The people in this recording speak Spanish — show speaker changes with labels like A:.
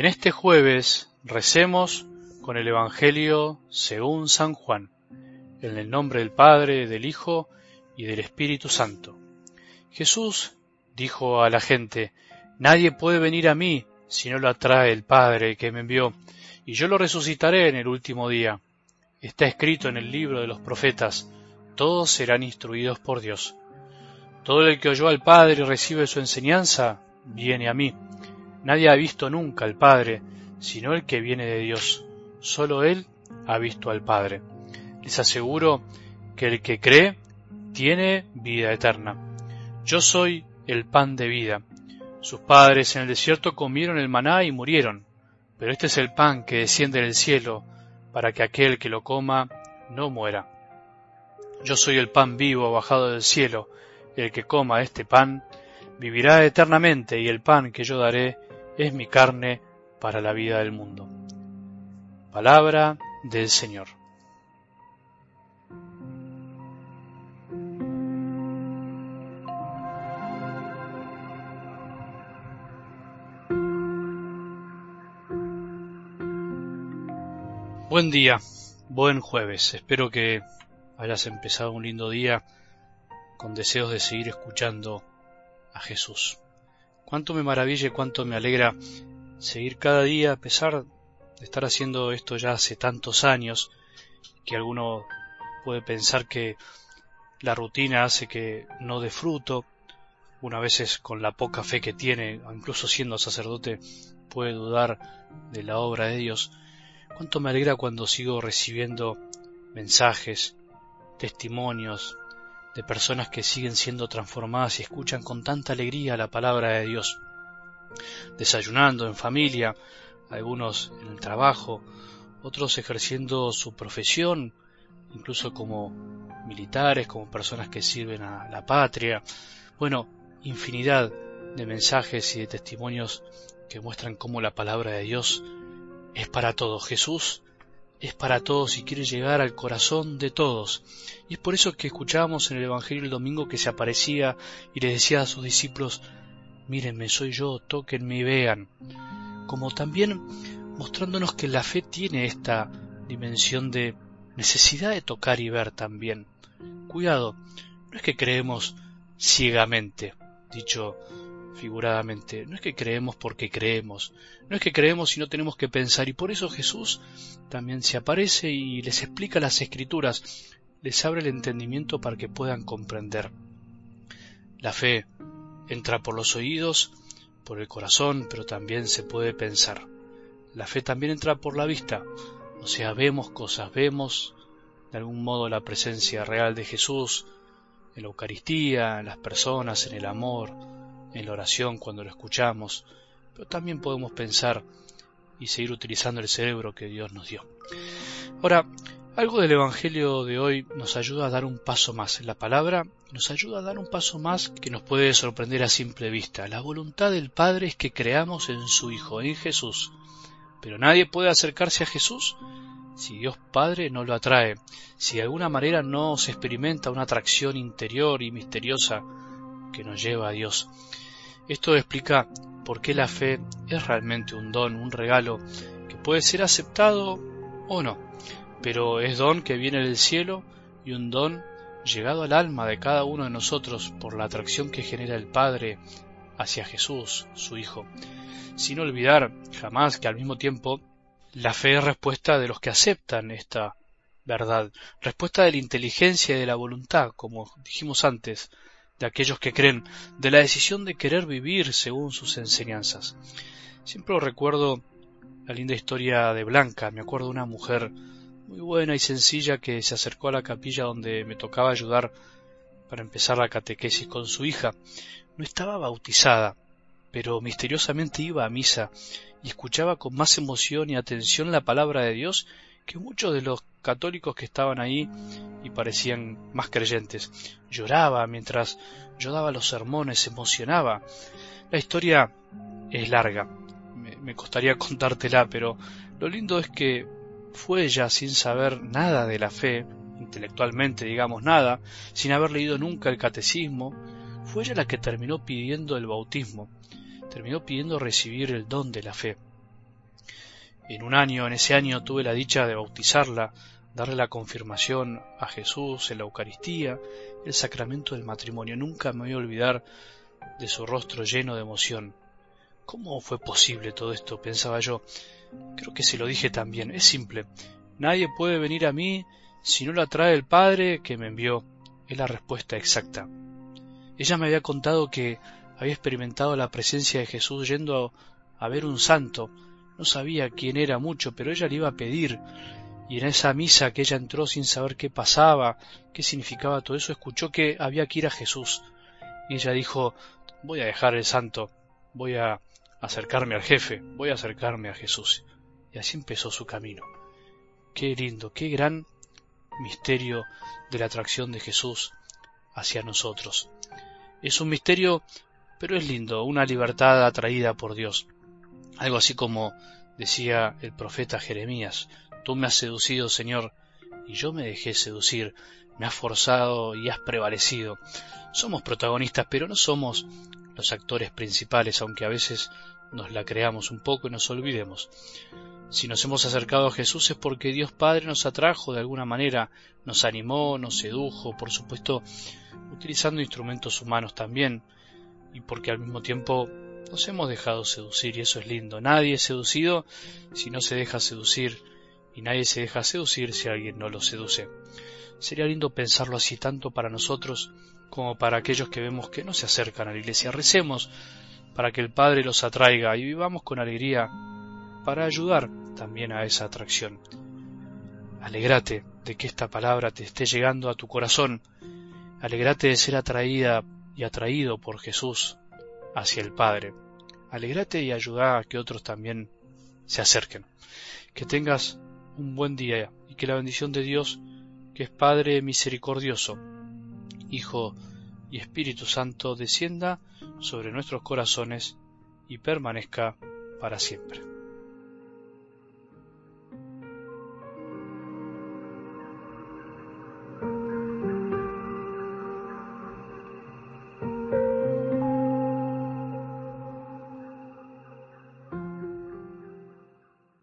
A: En este jueves recemos con el Evangelio según San Juan, en el nombre del Padre, del Hijo y del Espíritu Santo. Jesús dijo a la gente, Nadie puede venir a mí si no lo atrae el Padre que me envió, y yo lo resucitaré en el último día. Está escrito en el libro de los profetas, todos serán instruidos por Dios. Todo el que oyó al Padre y recibe su enseñanza, viene a mí Nadie ha visto nunca al Padre, sino el que viene de Dios. Solo Él ha visto al Padre. Les aseguro que el que cree tiene vida eterna. Yo soy el pan de vida. Sus padres en el desierto comieron el maná y murieron, pero este es el pan que desciende del cielo, para que aquel que lo coma no muera. Yo soy el pan vivo bajado del cielo, el que coma este pan vivirá eternamente, y el pan que yo daré es mi carne para la vida del mundo. Palabra del Señor. Buen día, buen jueves. Espero que hayas empezado un lindo día con deseos de seguir escuchando a Jesús. Cuánto me maravilla y cuánto me alegra seguir cada día, a pesar de estar haciendo esto ya hace tantos años, que alguno puede pensar que la rutina hace que no dé fruto, una veces con la poca fe que tiene, incluso siendo sacerdote, puede dudar de la obra de Dios. Cuánto me alegra cuando sigo recibiendo mensajes, testimonios, de personas que siguen siendo transformadas y escuchan con tanta alegría la palabra de Dios, desayunando en familia, algunos en el trabajo, otros ejerciendo su profesión, incluso como militares, como personas que sirven a la patria. Bueno, infinidad de mensajes y de testimonios que muestran cómo la palabra de Dios es para todos. Jesús es para todos y quiere llegar al corazón de todos. Y es por eso que escuchábamos en el Evangelio el domingo que se aparecía y le decía a sus discípulos, mírenme, soy yo, tóquenme y vean. Como también mostrándonos que la fe tiene esta dimensión de necesidad de tocar y ver también. Cuidado, no es que creemos ciegamente, dicho figuradamente. No es que creemos porque creemos, no es que creemos y no tenemos que pensar, y por eso Jesús también se aparece y les explica las escrituras, les abre el entendimiento para que puedan comprender. La fe entra por los oídos, por el corazón, pero también se puede pensar. La fe también entra por la vista, o sea, vemos cosas, vemos de algún modo la presencia real de Jesús en la Eucaristía, en las personas, en el amor, en la oración cuando lo escuchamos, pero también podemos pensar y seguir utilizando el cerebro que Dios nos dio. Ahora, algo del Evangelio de hoy nos ayuda a dar un paso más. La palabra nos ayuda a dar un paso más que nos puede sorprender a simple vista. La voluntad del Padre es que creamos en su Hijo, en Jesús. Pero nadie puede acercarse a Jesús si Dios Padre no lo atrae, si de alguna manera no se experimenta una atracción interior y misteriosa que nos lleva a Dios. Esto explica por qué la fe es realmente un don, un regalo que puede ser aceptado o no, pero es don que viene del cielo y un don llegado al alma de cada uno de nosotros por la atracción que genera el Padre hacia Jesús, su Hijo, sin olvidar jamás que al mismo tiempo la fe es respuesta de los que aceptan esta verdad, respuesta de la inteligencia y de la voluntad, como dijimos antes, de aquellos que creen, de la decisión de querer vivir según sus enseñanzas. Siempre recuerdo la linda historia de Blanca, me acuerdo una mujer muy buena y sencilla que se acercó a la capilla donde me tocaba ayudar para empezar la catequesis con su hija. No estaba bautizada, pero misteriosamente iba a misa y escuchaba con más emoción y atención la palabra de Dios que muchos de los católicos que estaban ahí y parecían más creyentes. Lloraba mientras yo daba los sermones, se emocionaba. La historia es larga, me, me costaría contártela, pero lo lindo es que fue ella sin saber nada de la fe, intelectualmente digamos nada, sin haber leído nunca el catecismo, fue ella la que terminó pidiendo el bautismo, terminó pidiendo recibir el don de la fe. En un año, en ese año tuve la dicha de bautizarla, darle la confirmación a Jesús en la Eucaristía, el sacramento del matrimonio. Nunca me voy a olvidar de su rostro lleno de emoción. ¿Cómo fue posible todo esto? pensaba yo. Creo que se lo dije también. Es simple. Nadie puede venir a mí si no la trae el Padre que me envió. Es la respuesta exacta. Ella me había contado que había experimentado la presencia de Jesús yendo a, ver un santo. No sabía quién era mucho, pero ella le iba a pedir. Y en esa misa que ella entró sin saber qué pasaba, qué significaba todo eso, escuchó que había que ir a Jesús. Y ella dijo, voy a dejar el santo, voy a acercarme al jefe, voy a acercarme a Jesús. Y así empezó su camino. Qué lindo, qué gran misterio de la atracción de Jesús hacia nosotros. Es un misterio pero es lindo, una libertad atraída por Dios. Algo así como decía el profeta Jeremías, tú me has seducido, Señor, y yo me dejé seducir, me has forzado y has prevalecido. Somos protagonistas, pero no somos los actores principales, aunque a veces nos la creamos un poco y nos olvidemos. Si nos hemos acercado a Jesús es porque Dios Padre nos atrajo de alguna manera, nos animó, nos sedujo, por supuesto, utilizando instrumentos humanos también, y porque al mismo tiempo nos hemos dejado seducir y eso es lindo. Nadie es seducido si no se deja seducir y nadie se deja seducir si alguien no lo seduce. Sería lindo pensarlo así tanto para nosotros como para aquellos que vemos que no se acercan a la iglesia. Recemos para que el Padre los atraiga y vivamos con alegría para ayudar también a esa atracción. Alegrate de que esta palabra te esté llegando a tu corazón. Alegrate de ser atraída y atraído por Jesús hacia el Padre. Alegrate y ayuda a que otros también se acerquen. Que tengas un buen día y que la bendición de Dios, que es Padre misericordioso, Hijo y Espíritu Santo, descienda sobre nuestros corazones y permanezca para siempre.